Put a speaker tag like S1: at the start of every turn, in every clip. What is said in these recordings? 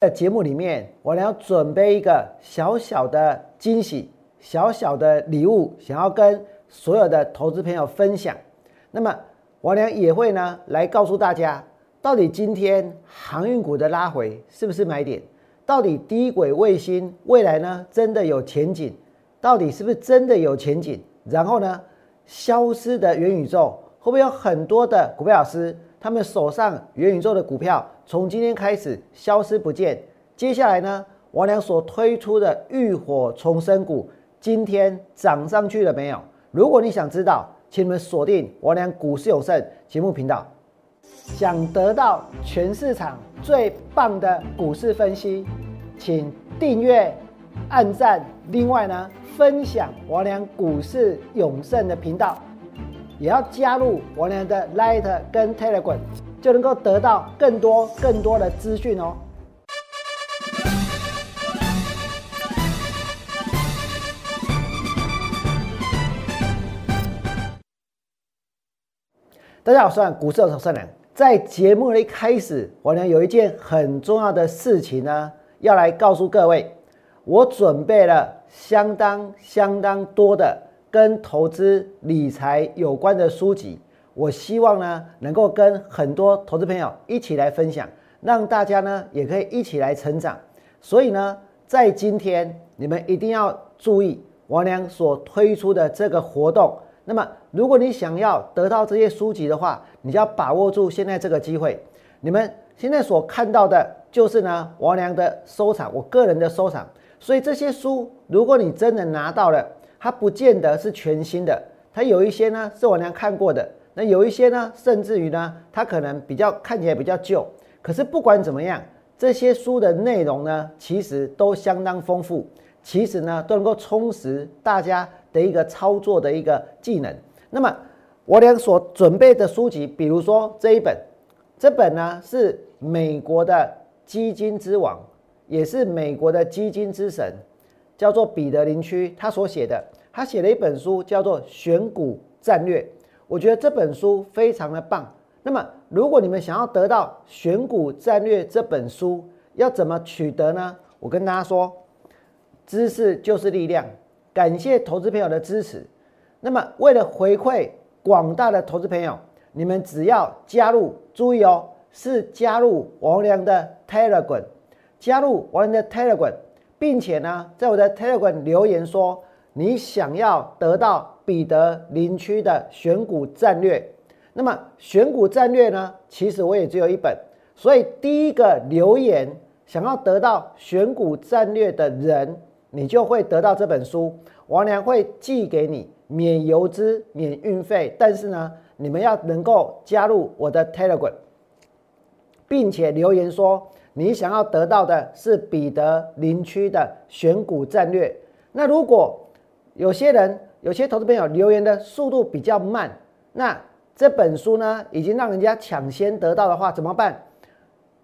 S1: 在节目里面，我俩要准备一个小小的惊喜、小小的礼物，想要跟所有的投资朋友分享。那么，我俩也会呢来告诉大家，到底今天航运股的拉回是不是买点？到底低轨卫星未来呢真的有前景？到底是不是真的有前景？然后呢，消失的元宇宙会不会有很多的股票老师？他们手上元宇宙的股票从今天开始消失不见。接下来呢，王良所推出的浴火重生股今天涨上去了没有？如果你想知道，请你们锁定王良股市有胜节目频道。想得到全市场最棒的股市分析，请订阅、按赞，另外呢，分享王良股市永胜的频道。也要加入我俩的 Light 跟 Telegram，就能够得到更多更多的资讯哦。大家好，我是股市的善良。在节目的一开始，我俩有一件很重要的事情呢，要来告诉各位，我准备了相当相当多的。跟投资理财有关的书籍，我希望呢能够跟很多投资朋友一起来分享，让大家呢也可以一起来成长。所以呢，在今天你们一定要注意王良所推出的这个活动。那么，如果你想要得到这些书籍的话，你就要把握住现在这个机会。你们现在所看到的就是呢王良的收藏，我个人的收藏。所以这些书，如果你真的拿到了，它不见得是全新的，它有一些呢是我娘看过的，那有一些呢，甚至于呢，它可能比较看起来比较旧。可是不管怎么样，这些书的内容呢，其实都相当丰富，其实呢都能够充实大家的一个操作的一个技能。那么我俩所准备的书籍，比如说这一本，这本呢是美国的基金之王，也是美国的基金之神。叫做彼得林区，他所写的，他写了一本书，叫做《选股战略》。我觉得这本书非常的棒。那么，如果你们想要得到《选股战略》这本书，要怎么取得呢？我跟大家说，知识就是力量。感谢投资朋友的支持。那么，为了回馈广大的投资朋友，你们只要加入，注意哦，是加入王良的 Telegram，加入王良的 Telegram。并且呢，在我的 Telegram 留言说，你想要得到彼得林区的选股战略。那么选股战略呢，其实我也只有一本，所以第一个留言想要得到选股战略的人，你就会得到这本书。王良会寄给你，免邮资、免运费。但是呢，你们要能够加入我的 Telegram，并且留言说。你想要得到的是彼得林区的选股战略。那如果有些人、有些投资朋友留言的速度比较慢，那这本书呢已经让人家抢先得到的话，怎么办？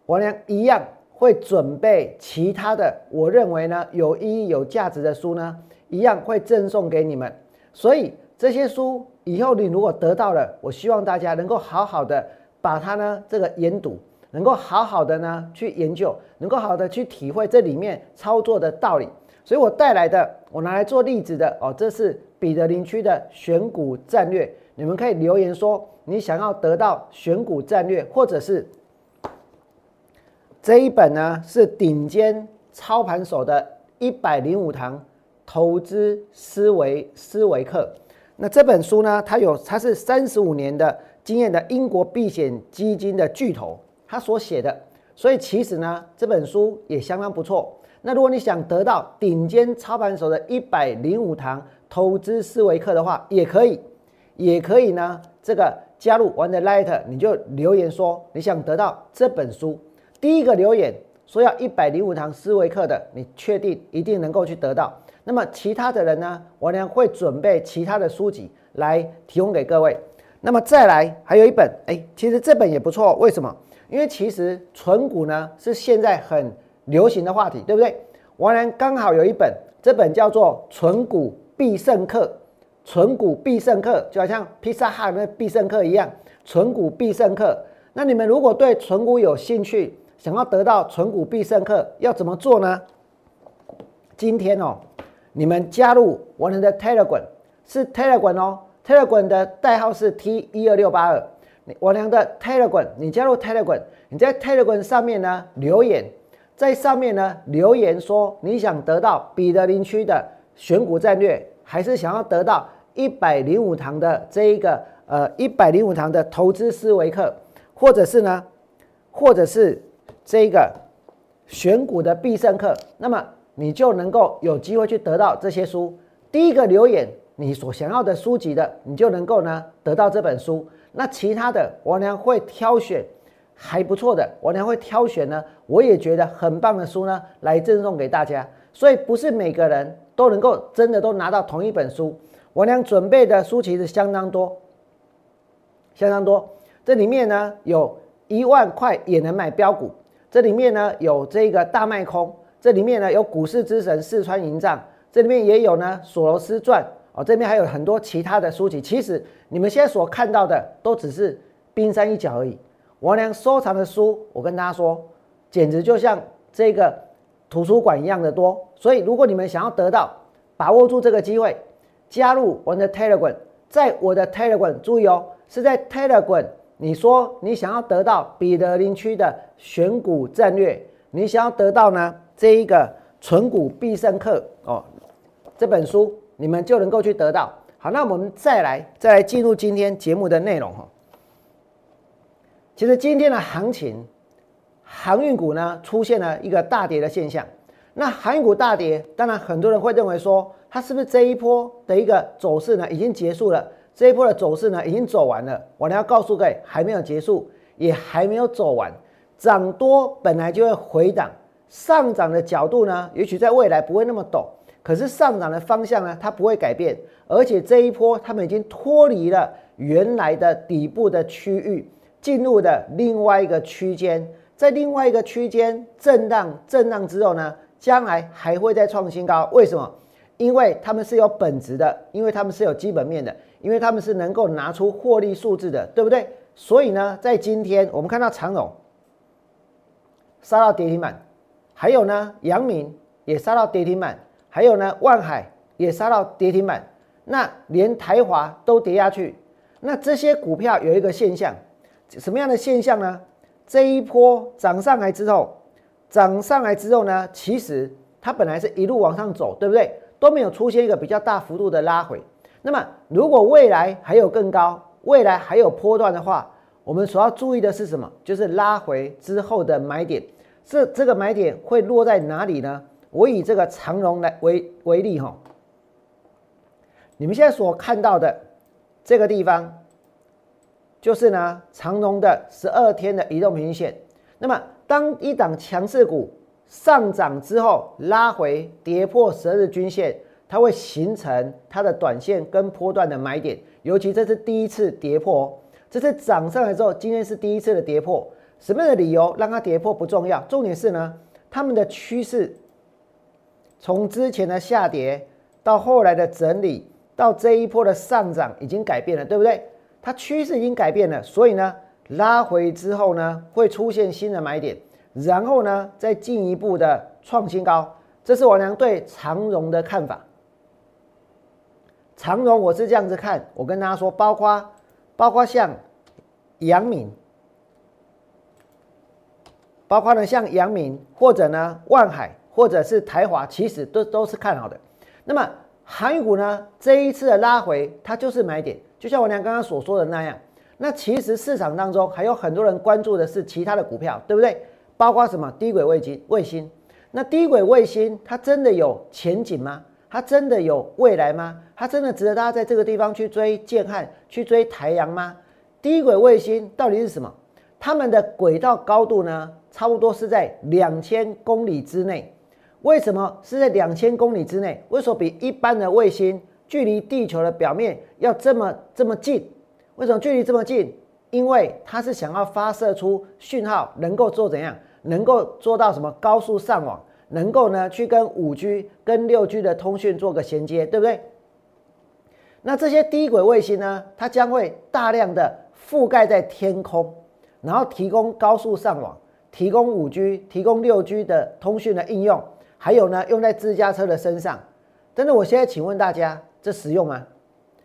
S1: 我呢一样会准备其他的，我认为呢有意义、有价值的书呢，一样会赠送给你们。所以这些书以后你如果得到了，我希望大家能够好好的把它呢这个研读。能够好好的呢去研究，能够好的去体会这里面操作的道理，所以我带来的，我拿来做例子的哦，这是彼得林区的选股战略，你们可以留言说你想要得到选股战略，或者是这一本呢是顶尖操盘手的一百零五堂投资思维思维课，那这本书呢，它有它是三十五年的经验的英国避险基金的巨头。他所写的，所以其实呢，这本书也相当不错。那如果你想得到顶尖操盘手的一百零五堂投资思维课的话，也可以，也可以呢。这个加入玩的 Light，你就留言说你想得到这本书。第一个留言说要一百零五堂思维课的，你确定一定能够去得到。那么其他的人呢，我呢会准备其他的书籍来提供给各位。那么再来还有一本，哎，其实这本也不错，为什么？因为其实存股呢是现在很流行的话题，对不对？王然刚好有一本，这本叫做《存股必胜课》，存股必胜课就好像披萨哈那必胜客一样，存股必胜课。那你们如果对存股有兴趣，想要得到存股必胜客，要怎么做呢？今天哦，你们加入我们的 Telegram，是 Telegram 哦，Telegram 的代号是 T 一二六八二。我娘的 Telegram，你加入 Telegram，你在 Telegram 上面呢留言，在上面呢留言说你想得到彼得林区的选股战略，还是想要得到一百零五堂的这一个呃一百零五堂的投资思维课，或者是呢，或者是这一个选股的必胜课，那么你就能够有机会去得到这些书。第一个留言你所想要的书籍的，你就能够呢得到这本书。那其他的，我娘会挑选还不错的，我娘会挑选呢，我也觉得很棒的书呢，来赠送给大家。所以不是每个人都能够真的都拿到同一本书。我娘准备的书其实相当多，相当多。这里面呢，有一万块也能买标股，这里面呢有这个大卖空，这里面呢有股市之神四川营帐，这里面也有呢索罗斯传。哦，这边还有很多其他的书籍，其实你们现在所看到的都只是冰山一角而已。王良收藏的书，我跟大家说，简直就像这个图书馆一样的多。所以，如果你们想要得到，把握住这个机会，加入我的 Telegram，在我的 Telegram，注意哦，是在 Telegram。你说你想要得到彼得林区的选股战略，你想要得到呢这一个纯股必胜客哦，这本书。你们就能够去得到。好，那我们再来，再来进入今天节目的内容哈。其实今天的行情，航运股呢出现了一个大跌的现象。那航运股大跌，当然很多人会认为说，它是不是这一波的一个走势呢已经结束了？这一波的走势呢已经走完了？我呢要告诉各位，还没有结束，也还没有走完。涨多本来就会回档，上涨的角度呢，也许在未来不会那么陡。可是上涨的方向呢，它不会改变，而且这一波他们已经脱离了原来的底部的区域，进入的另外一个区间，在另外一个区间震荡震荡之后呢，将来还会再创新高。为什么？因为他们是有本质的，因为他们是有基本面的，因为他们是能够拿出获利数字的，对不对？所以呢，在今天我们看到长荣杀到跌停板，还有呢，阳明也杀到跌停板。还有呢，万海也杀到跌停板，那连台华都跌下去。那这些股票有一个现象，什么样的现象呢？这一波涨上来之后，涨上来之后呢，其实它本来是一路往上走，对不对？都没有出现一个比较大幅度的拉回。那么如果未来还有更高，未来还有波段的话，我们所要注意的是什么？就是拉回之后的买点。这这个买点会落在哪里呢？我以这个长荣来为为例哈，你们现在所看到的这个地方，就是呢长荣的十二天的移动平均线。那么当一档强势股上涨之后，拉回跌破十二日均线，它会形成它的短线跟波段的买点。尤其这是第一次跌破，这次涨上来之后，今天是第一次的跌破。什么样的理由让它跌破不重要，重点是呢，他们的趋势。从之前的下跌到后来的整理，到这一波的上涨，已经改变了，对不对？它趋势已经改变了，所以呢，拉回之后呢，会出现新的买点，然后呢，再进一步的创新高。这是我娘对长荣的看法。长荣我是这样子看，我跟大家说，包括包括像阳明，包括呢像阳明或者呢万海。或者是台华，其实都都是看好的。那么航运股呢？这一次的拉回，它就是买点。就像我娘刚刚所说的那样。那其实市场当中还有很多人关注的是其他的股票，对不对？包括什么低轨卫星？卫星？那低轨卫星它真的有前景吗？它真的有未来吗？它真的值得大家在这个地方去追建汉、去追台阳吗？低轨卫星到底是什么？它们的轨道高度呢？差不多是在两千公里之内。为什么是在两千公里之内？为什么比一般的卫星距离地球的表面要这么这么近？为什么距离这么近？因为它是想要发射出讯号，能够做怎样？能够做到什么高速上网？能够呢去跟五 G、跟六 G 的通讯做个衔接，对不对？那这些低轨卫星呢，它将会大量的覆盖在天空，然后提供高速上网。提供五 G、提供六 G 的通讯的应用，还有呢用在自驾车的身上。但是我现在请问大家，这实用吗？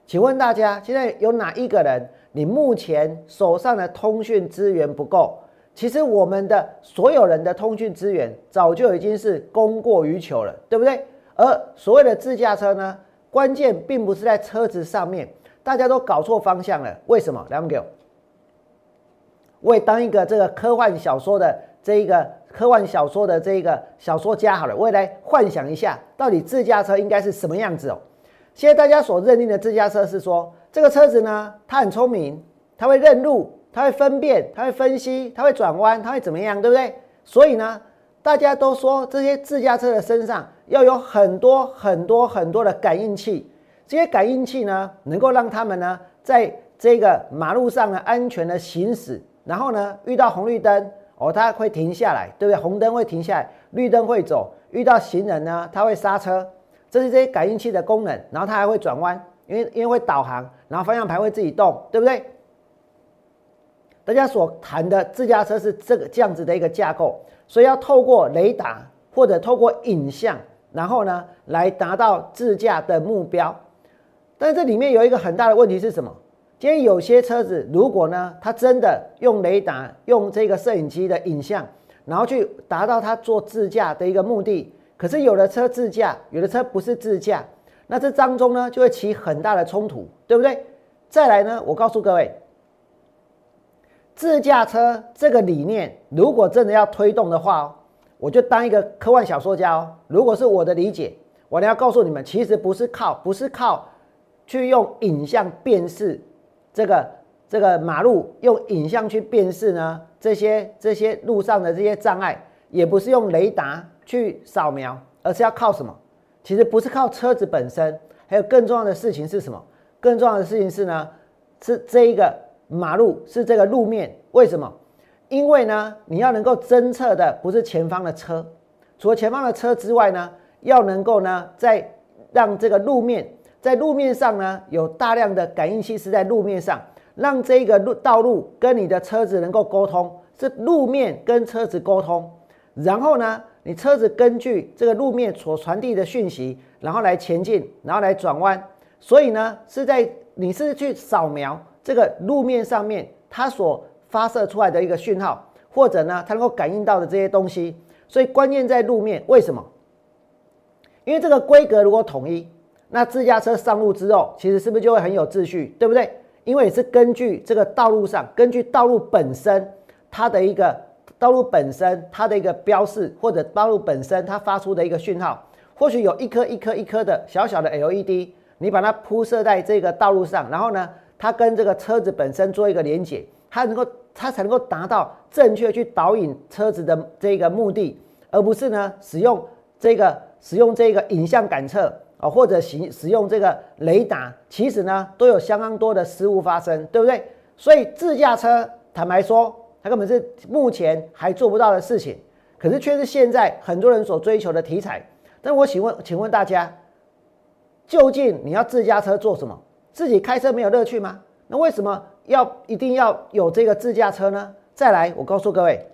S1: 请问大家，现在有哪一个人，你目前手上的通讯资源不够？其实我们的所有人的通讯资源早就已经是供过于求了，对不对？而所谓的自驾车呢，关键并不是在车子上面，大家都搞错方向了。为什么？来，给我。我也当一个这个科幻小说的这一个科幻小说的这个小说家好了，我也来幻想一下，到底自驾车应该是什么样子哦。现在大家所认定的自驾车是说，这个车子呢，它很聪明，它会认路，它会分辨，它会分析，它会转弯，它会怎么样，对不对？所以呢，大家都说这些自驾车的身上要有很多很多很多的感应器，这些感应器呢，能够让他们呢，在这个马路上呢安全的行驶。然后呢，遇到红绿灯哦，它会停下来，对不对？红灯会停下来，绿灯会走。遇到行人呢，它会刹车。这是这些感应器的功能。然后它还会转弯，因为因为会导航，然后方向盘会自己动，对不对？大家所谈的自驾车是这个这样子的一个架构，所以要透过雷达或者透过影像，然后呢来达到自驾的目标。但是这里面有一个很大的问题是什么？今天有些车子，如果呢，它真的用雷达、用这个摄影机的影像，然后去达到它做自驾的一个目的，可是有的车自驾，有的车不是自驾，那这当中呢，就会起很大的冲突，对不对？再来呢，我告诉各位，自驾车这个理念，如果真的要推动的话哦，我就当一个科幻小说家哦。如果是我的理解，我呢要告诉你们，其实不是靠，不是靠去用影像辨识。这个这个马路用影像去辨识呢，这些这些路上的这些障碍，也不是用雷达去扫描，而是要靠什么？其实不是靠车子本身，还有更重要的事情是什么？更重要的事情是呢，是这一个马路是这个路面，为什么？因为呢，你要能够侦测的不是前方的车，除了前方的车之外呢，要能够呢，在让这个路面。在路面上呢，有大量的感应器是在路面上，让这个路道路跟你的车子能够沟通，是路面跟车子沟通。然后呢，你车子根据这个路面所传递的讯息，然后来前进，然后来转弯。所以呢，是在你是去扫描这个路面上面它所发射出来的一个讯号，或者呢，它能够感应到的这些东西。所以关键在路面，为什么？因为这个规格如果统一。那自驾车上路之后，其实是不是就会很有秩序，对不对？因为是根据这个道路上，根据道路本身它的一个道路本身它的一个标示，或者道路本身它发出的一个讯号，或许有一颗一颗一颗的小小的 LED，你把它铺设在这个道路上，然后呢，它跟这个车子本身做一个连接，它能够它才能够达到正确去导引车子的这个目的，而不是呢使用这个使用这个影像感测。啊，或者使使用这个雷达，其实呢都有相当多的失误发生，对不对？所以自驾车，坦白说，它根本是目前还做不到的事情，可是却是现在很多人所追求的题材。但我请问，请问大家，究竟你要自驾车做什么？自己开车没有乐趣吗？那为什么要一定要有这个自驾车呢？再来，我告诉各位，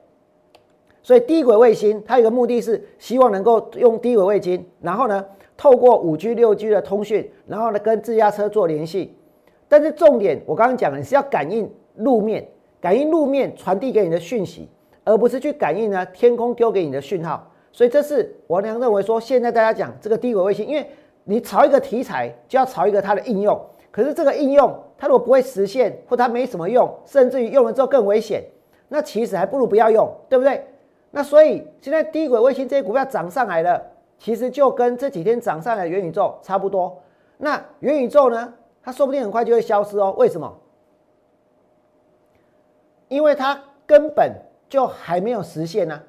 S1: 所以低轨卫星它有个目的是希望能够用低轨卫星，然后呢？透过五 G、六 G 的通讯，然后呢跟自驾车做联系，但是重点我刚刚讲了，是要感应路面，感应路面传递给你的讯息，而不是去感应呢天空丢给你的讯号。所以这是王良认为说，现在大家讲这个低轨卫星，因为你炒一个题材就要炒一个它的应用，可是这个应用它如果不会实现，或它没什么用，甚至于用了之后更危险，那其实还不如不要用，对不对？那所以现在低轨卫星这些股票涨上来了。其实就跟这几天涨上来的元宇宙差不多。那元宇宙呢？它说不定很快就会消失哦。为什么？因为它根本就还没有实现呢。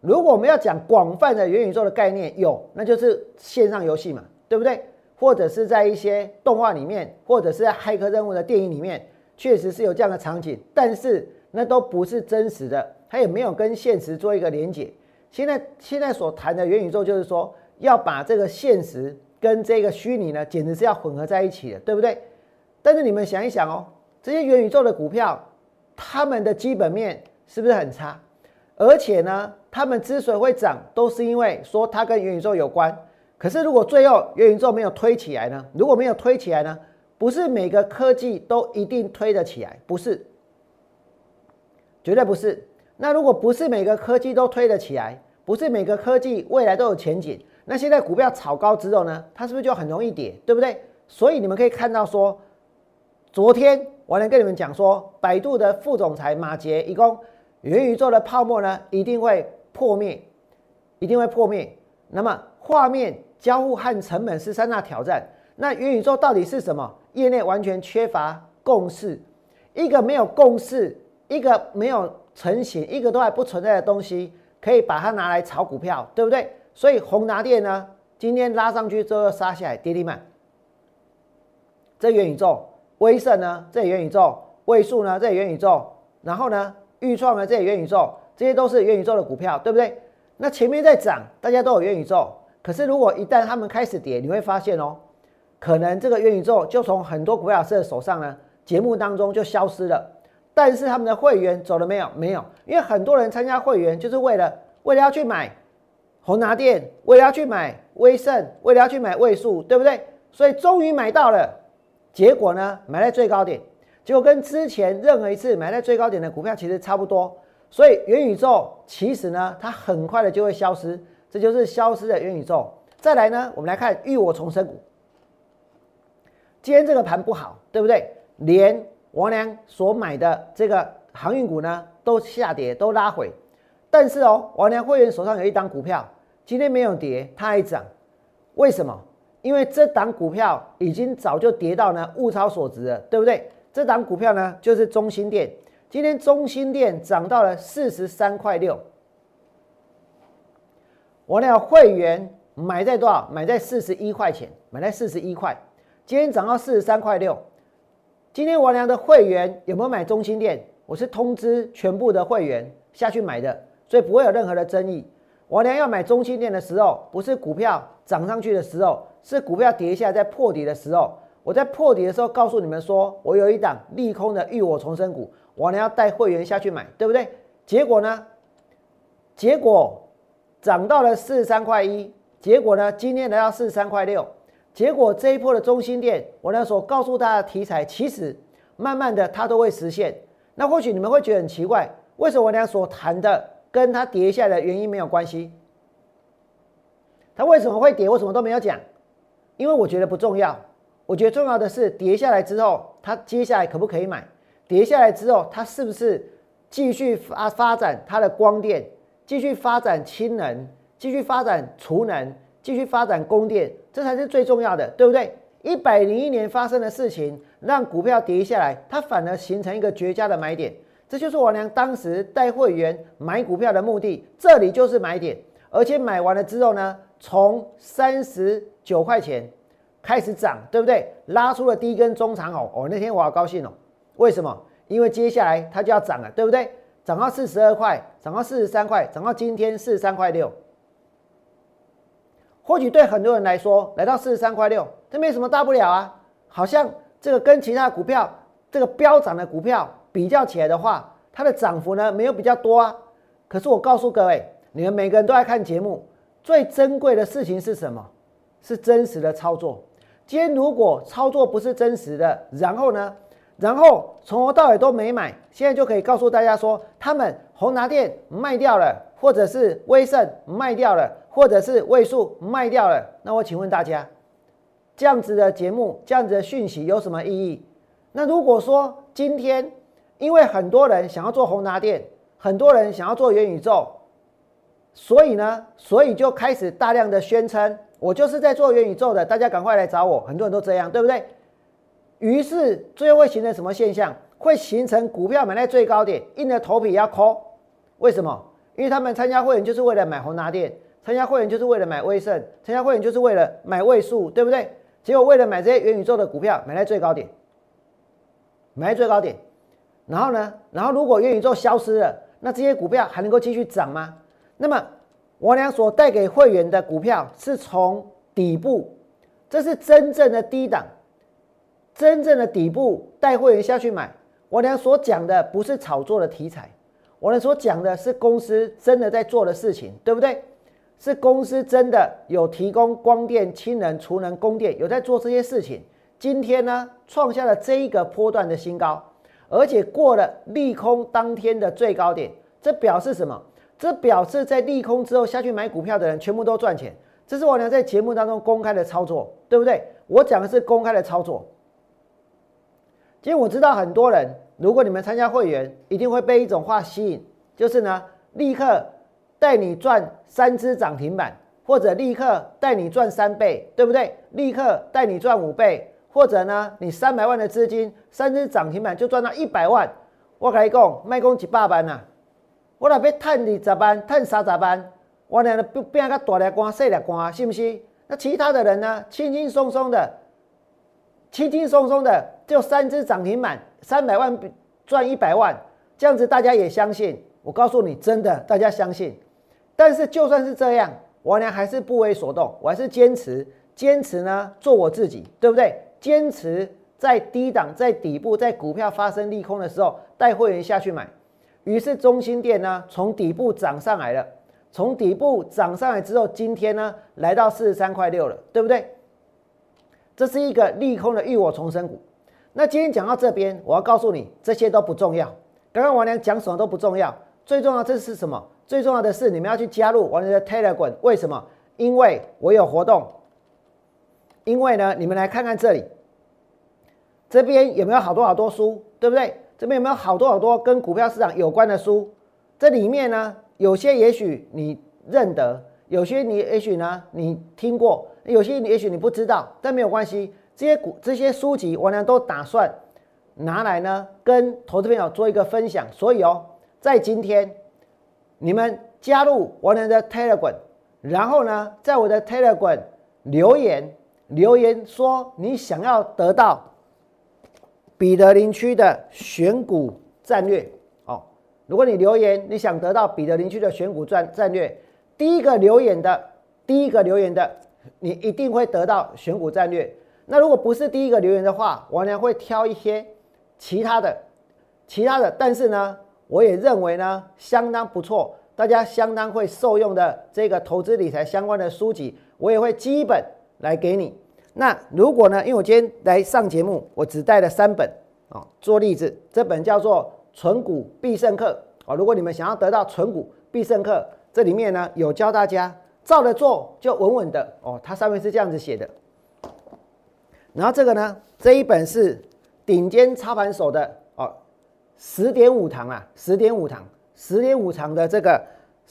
S1: 如果我们要讲广泛的元宇宙的概念，有，那就是线上游戏嘛，对不对？或者是在一些动画里面，或者是在骇客任务的电影里面，确实是有这样的场景。但是那都不是真实的，它也没有跟现实做一个连接。现在现在所谈的元宇宙，就是说要把这个现实跟这个虚拟呢，简直是要混合在一起的，对不对？但是你们想一想哦，这些元宇宙的股票，他们的基本面是不是很差？而且呢，他们之所以会涨，都是因为说它跟元宇宙有关。可是如果最后元宇宙没有推起来呢？如果没有推起来呢？不是每个科技都一定推得起来，不是，绝对不是。那如果不是每个科技都推得起来，不是每个科技未来都有前景，那现在股票炒高之后呢，它是不是就很容易跌，对不对？所以你们可以看到说，昨天我能跟你们讲说，百度的副总裁马杰一共元宇宙的泡沫呢一定会破灭，一定会破灭。那么画面交互和成本是三大挑战。那元宇宙到底是什么？业内完全缺乏共识，一个没有共识，一个没有成型，一个都还不存在的东西，可以把它拿来炒股票，对不对？所以宏达电呢，今天拉上去之后杀下来，跌停板。这元宇宙，威盛呢？这元宇宙，位数呢？这元宇宙，然后呢？预创呢？这元宇宙，这些都是元宇宙的股票，对不对？那前面在涨，大家都有元宇宙，可是如果一旦他们开始跌，你会发现哦。可能这个元宇宙就从很多股票师手上呢，节目当中就消失了。但是他们的会员走了没有？没有，因为很多人参加会员就是为了为了要去买宏达电，为了要去买威盛，为了要去买位数，对不对？所以终于买到了，结果呢，买在最高点，结果跟之前任何一次买在最高点的股票其实差不多。所以元宇宙其实呢，它很快的就会消失，这就是消失的元宇宙。再来呢，我们来看浴火重生股。今天这个盘不好，对不对？连王良所买的这个航运股呢，都下跌，都拉回。但是哦，王良会员手上有一档股票，今天没有跌，它还涨。为什么？因为这档股票已经早就跌到呢物超所值了，对不对？这档股票呢，就是中心店。今天中心店涨到了四十三块六。王良会员买在多少？买在四十一块钱，买在四十一块。今天涨到四十三块六。今天王良的会员有没有买中心店？我是通知全部的会员下去买的，所以不会有任何的争议。王良要买中心店的时候，不是股票涨上去的时候，是股票跌下来在破底的时候。我在破底的时候告诉你们说，我有一档利空的浴火重生股，王良要带会员下去买，对不对？结果呢？结果涨到了四十三块一。结果呢？今天来到四十三块六。结果这一波的中心店，我呢所告诉大家题材，其实慢慢的它都会实现。那或许你们会觉得很奇怪，为什么我俩所谈的跟它跌下来的原因没有关系？它为什么会跌？我什么都没有讲，因为我觉得不重要。我觉得重要的是跌下来之后，它接下来可不可以买？跌下来之后，它是不是继续发发展它的光电，继续发展氢能，继续发展储能？继续发展供电，这才是最重要的，对不对？一百零一年发生的事情，让股票跌下来，它反而形成一个绝佳的买点。这就是我娘当时带会员买股票的目的，这里就是买点。而且买完了之后呢，从三十九块钱开始涨，对不对？拉出了第一根中长红，哦，那天我好高兴哦。为什么？因为接下来它就要涨了，对不对？涨到四十二块，涨到四十三块，涨到今天四十三块六。或许对很多人来说，来到四十三块六，这没什么大不了啊。好像这个跟其他股票这个飙涨的股票比较起来的话，它的涨幅呢没有比较多啊。可是我告诉各位，你们每个人都在看节目，最珍贵的事情是什么？是真实的操作。今天如果操作不是真实的，然后呢，然后从头到尾都没买，现在就可以告诉大家说，他们宏达电卖掉了，或者是威盛卖掉了。或者是位数卖掉了，那我请问大家，这样子的节目，这样子的讯息有什么意义？那如果说今天因为很多人想要做宏达电，很多人想要做元宇宙，所以呢，所以就开始大量的宣称我就是在做元宇宙的，大家赶快来找我，很多人都这样，对不对？于是最后会形成什么现象？会形成股票买在最高点，硬着头皮要抠，为什么？因为他们参加会员就是为了买宏达电。参加会员就是为了买威盛，参加会员就是为了买位数，对不对？结果为了买这些元宇宙的股票，买在最高点，买在最高点。然后呢？然后如果元宇宙消失了，那这些股票还能够继续涨吗？那么我俩所带给会员的股票是从底部，这是真正的低档，真正的底部带会员下去买。我俩所讲的不是炒作的题材，我们所讲的是公司真的在做的事情，对不对？是公司真的有提供光电、氢能、储能、供电，有在做这些事情。今天呢，创下了这一个波段的新高，而且过了利空当天的最高点，这表示什么？这表示在利空之后下去买股票的人全部都赚钱。这是我俩在节目当中公开的操作，对不对？我讲的是公开的操作。其实我知道很多人，如果你们参加会员，一定会被一种话吸引，就是呢，立刻。带你赚三只涨停板，或者立刻带你赚三倍，对不对？立刻带你赚五倍，或者呢，你三百万的资金，三只涨停板就赚到一百万。我跟你讲，卖讲几百万呐，我那边赚二十万，赚三十万，我呢不变个大力官、小力官，是不是？那其他的人呢，轻轻松松的，轻轻松松的就三只涨停板，三百万赚一百万，这样子大家也相信。我告诉你，真的，大家相信。但是就算是这样，我呢还是不为所动，我还是坚持坚持呢做我自己，对不对？坚持在低档、在底部、在股票发生利空的时候带会员下去买。于是中心店呢从底部涨上来了，从底部涨上来之后，今天呢来到四十三块六了，对不对？这是一个利空的浴火重生股。那今天讲到这边，我要告诉你，这些都不重要。刚刚王良讲什么都不重要，最重要这是什么？最重要的是，你们要去加入我的 Telegram，为什么？因为我有活动。因为呢，你们来看看这里，这边有没有好多好多书，对不对？这边有没有好多好多跟股票市场有关的书？这里面呢，有些也许你认得，有些你也许呢你听过，有些也许你不知道，但没有关系。这些股这些书籍，我呢都打算拿来呢跟投资朋友做一个分享。所以哦，在今天。你们加入我的 Telegram，然后呢，在我的 Telegram 留言留言说你想要得到彼得林区的选股战略哦。如果你留言你想得到彼得林区的选股战战略，第一个留言的，第一个留言的，你一定会得到选股战略。那如果不是第一个留言的话，我呢会挑一些其他的，其他的，但是呢。我也认为呢，相当不错，大家相当会受用的这个投资理财相关的书籍，我也会基本来给你。那如果呢，因为我今天来上节目，我只带了三本啊，做例子，这本叫做《纯股必胜课》啊。如果你们想要得到《纯股必胜课》，这里面呢有教大家照着做就稳稳的哦。它上面是这样子写的。然后这个呢，这一本是顶尖操盘手的。十点五堂啊，十点五堂，十点五堂的这个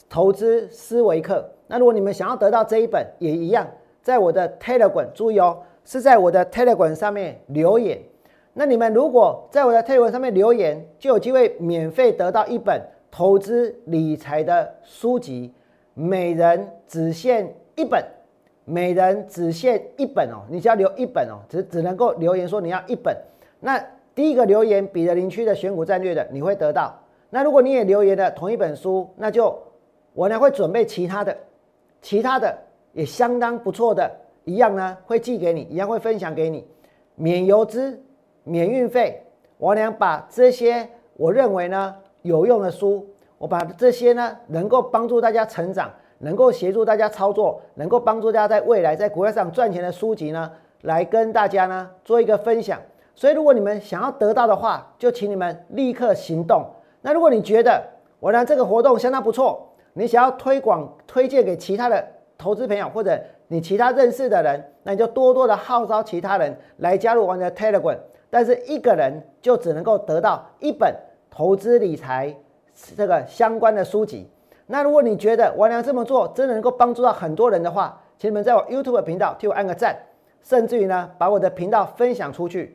S1: 投资思维课。那如果你们想要得到这一本，也一样，在我的 Telegram，注意哦，是在我的 Telegram 上面留言。那你们如果在我的 Telegram 上面留言，就有机会免费得到一本投资理财的书籍，每人只限一本，每人只限一本哦，你只要留一本哦，只只能够留言说你要一本。那第一个留言彼得林区的选股战略的，你会得到。那如果你也留言的同一本书，那就我呢会准备其他的，其他的也相当不错的，一样呢会寄给你，一样会分享给你，免邮资、免运费。我呢把这些我认为呢有用的书，我把这些呢能够帮助大家成长，能够协助大家操作，能够帮助大家在未来在股票上赚钱的书籍呢，来跟大家呢做一个分享。所以，如果你们想要得到的话，就请你们立刻行动。那如果你觉得我呢这个活动相当不错，你想要推广推荐给其他的投资朋友，或者你其他认识的人，那你就多多的号召其他人来加入我们的 Telegram。但是一个人就只能够得到一本投资理财这个相关的书籍。那如果你觉得我娘这么做真的能够帮助到很多人的话，请你们在我 YouTube 频道替我按个赞，甚至于呢把我的频道分享出去。